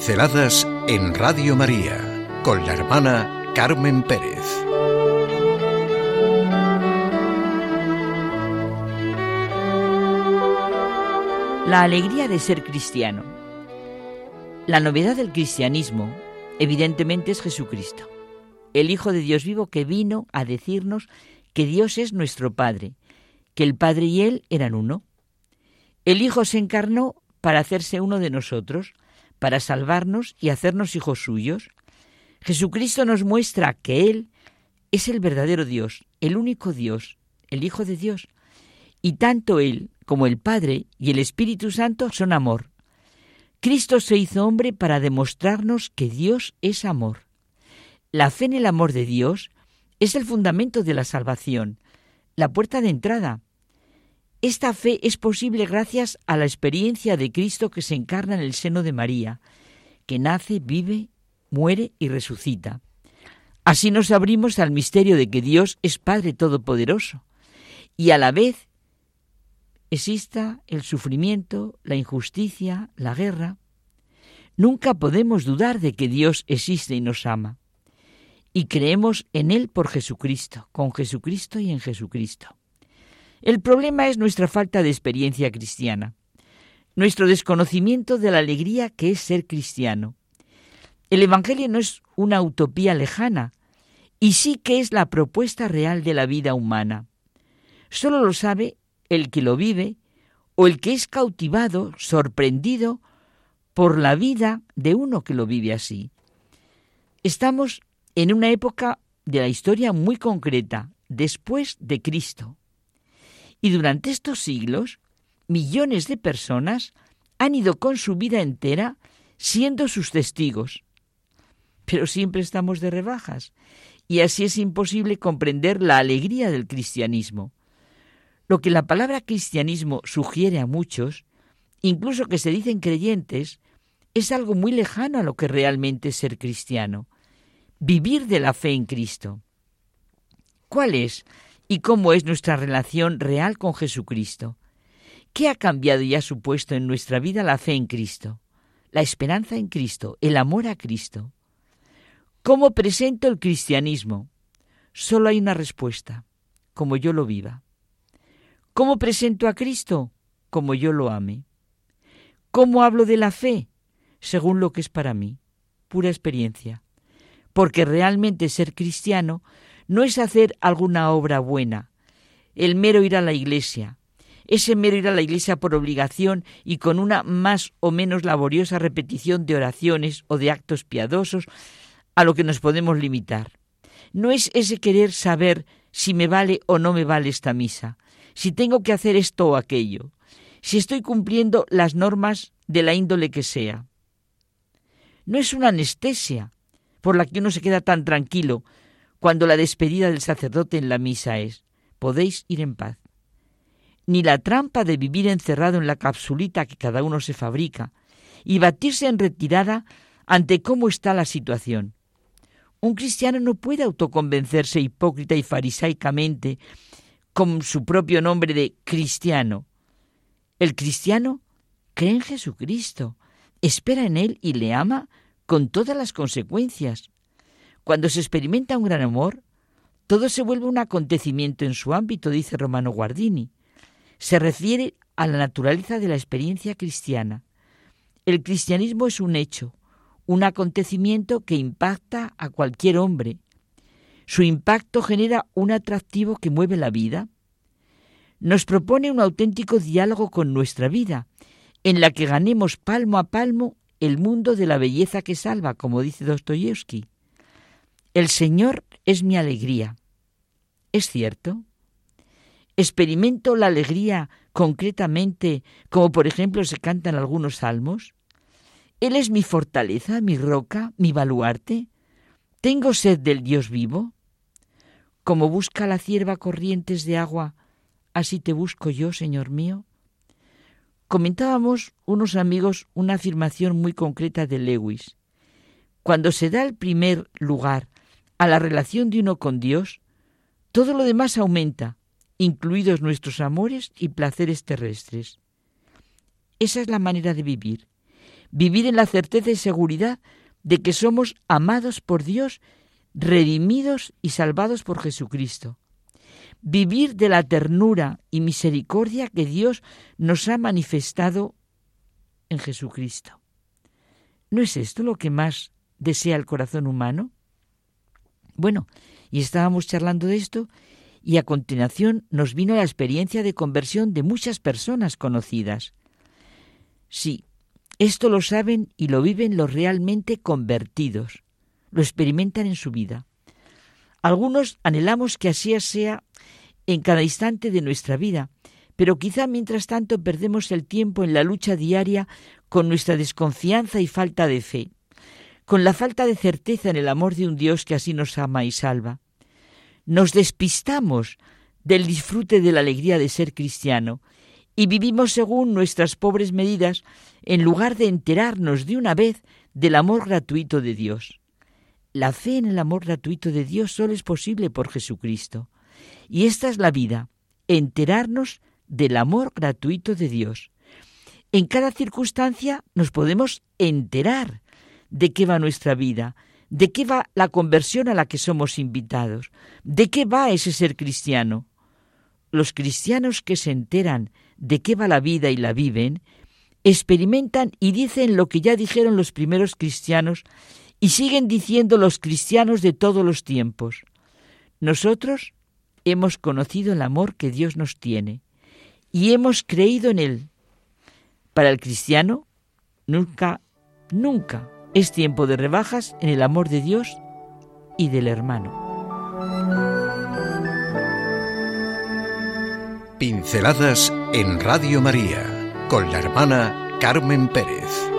Pinceladas en Radio María con la hermana Carmen Pérez. La alegría de ser cristiano. La novedad del cristianismo, evidentemente, es Jesucristo, el Hijo de Dios vivo que vino a decirnos que Dios es nuestro Padre, que el Padre y Él eran uno. El Hijo se encarnó para hacerse uno de nosotros, para salvarnos y hacernos hijos suyos. Jesucristo nos muestra que Él es el verdadero Dios, el único Dios, el Hijo de Dios. Y tanto Él como el Padre y el Espíritu Santo son amor. Cristo se hizo hombre para demostrarnos que Dios es amor. La fe en el amor de Dios es el fundamento de la salvación, la puerta de entrada. Esta fe es posible gracias a la experiencia de Cristo que se encarna en el seno de María, que nace, vive, muere y resucita. Así nos abrimos al misterio de que Dios es Padre Todopoderoso y a la vez exista el sufrimiento, la injusticia, la guerra, nunca podemos dudar de que Dios existe y nos ama. Y creemos en Él por Jesucristo, con Jesucristo y en Jesucristo. El problema es nuestra falta de experiencia cristiana, nuestro desconocimiento de la alegría que es ser cristiano. El Evangelio no es una utopía lejana, y sí que es la propuesta real de la vida humana. Solo lo sabe el que lo vive o el que es cautivado, sorprendido por la vida de uno que lo vive así. Estamos en una época de la historia muy concreta, después de Cristo. Y durante estos siglos, millones de personas han ido con su vida entera siendo sus testigos. Pero siempre estamos de rebajas, y así es imposible comprender la alegría del cristianismo. Lo que la palabra cristianismo sugiere a muchos, incluso que se dicen creyentes, es algo muy lejano a lo que realmente es ser cristiano, vivir de la fe en Cristo. ¿Cuál es y cómo es nuestra relación real con Jesucristo? ¿Qué ha cambiado y ha supuesto en nuestra vida la fe en Cristo, la esperanza en Cristo, el amor a Cristo? ¿Cómo presento el cristianismo? Solo hay una respuesta, como yo lo viva. ¿Cómo presento a Cristo? Como yo lo ame. ¿Cómo hablo de la fe? Según lo que es para mí, pura experiencia. Porque realmente ser cristiano no es hacer alguna obra buena, el mero ir a la iglesia, ese mero ir a la iglesia por obligación y con una más o menos laboriosa repetición de oraciones o de actos piadosos a lo que nos podemos limitar. No es ese querer saber si me vale o no me vale esta misa, si tengo que hacer esto o aquello, si estoy cumpliendo las normas de la índole que sea. No es una anestesia por la que uno se queda tan tranquilo cuando la despedida del sacerdote en la misa es, podéis ir en paz. Ni la trampa de vivir encerrado en la capsulita que cada uno se fabrica y batirse en retirada ante cómo está la situación. Un cristiano no puede autoconvencerse hipócrita y farisaicamente con su propio nombre de cristiano. El cristiano cree en Jesucristo, espera en Él y le ama con todas las consecuencias. Cuando se experimenta un gran amor, todo se vuelve un acontecimiento en su ámbito, dice Romano Guardini. Se refiere a la naturaleza de la experiencia cristiana. El cristianismo es un hecho, un acontecimiento que impacta a cualquier hombre, su impacto genera un atractivo que mueve la vida. Nos propone un auténtico diálogo con nuestra vida, en la que ganemos palmo a palmo el mundo de la belleza que salva, como dice Dostoyevsky. El Señor es mi alegría. ¿Es cierto? ¿Experimento la alegría concretamente, como por ejemplo se canta en algunos salmos? ¿Él es mi fortaleza, mi roca, mi baluarte? ¿Tengo sed del Dios vivo? Como busca la cierva corrientes de agua, así te busco yo, Señor mío. Comentábamos unos amigos una afirmación muy concreta de Lewis. Cuando se da el primer lugar a la relación de uno con Dios, todo lo demás aumenta, incluidos nuestros amores y placeres terrestres. Esa es la manera de vivir. vivir en la certeza y seguridad de que somos amados por Dios, redimidos y salvados por Jesucristo. Vivir de la ternura y misericordia que Dios nos ha manifestado en Jesucristo. ¿No es esto lo que más desea el corazón humano? Bueno, y estábamos charlando de esto y a continuación nos vino la experiencia de conversión de muchas personas conocidas. Sí, esto lo saben y lo viven los realmente convertidos, lo experimentan en su vida. Algunos anhelamos que así sea en cada instante de nuestra vida, pero quizá mientras tanto perdemos el tiempo en la lucha diaria con nuestra desconfianza y falta de fe, con la falta de certeza en el amor de un Dios que así nos ama y salva. Nos despistamos del disfrute de la alegría de ser cristiano y vivimos según nuestras pobres medidas en lugar de enterarnos de una vez del amor gratuito de Dios. La fe en el amor gratuito de Dios solo es posible por Jesucristo. Y esta es la vida, enterarnos del amor gratuito de Dios. En cada circunstancia nos podemos enterar de qué va nuestra vida, de qué va la conversión a la que somos invitados, de qué va ese ser cristiano. Los cristianos que se enteran de qué va la vida y la viven, experimentan y dicen lo que ya dijeron los primeros cristianos y siguen diciendo los cristianos de todos los tiempos. Nosotros hemos conocido el amor que Dios nos tiene y hemos creído en Él. Para el cristiano, nunca, nunca es tiempo de rebajas en el amor de Dios y del hermano. Pinceladas en Radio María con la hermana Carmen Pérez.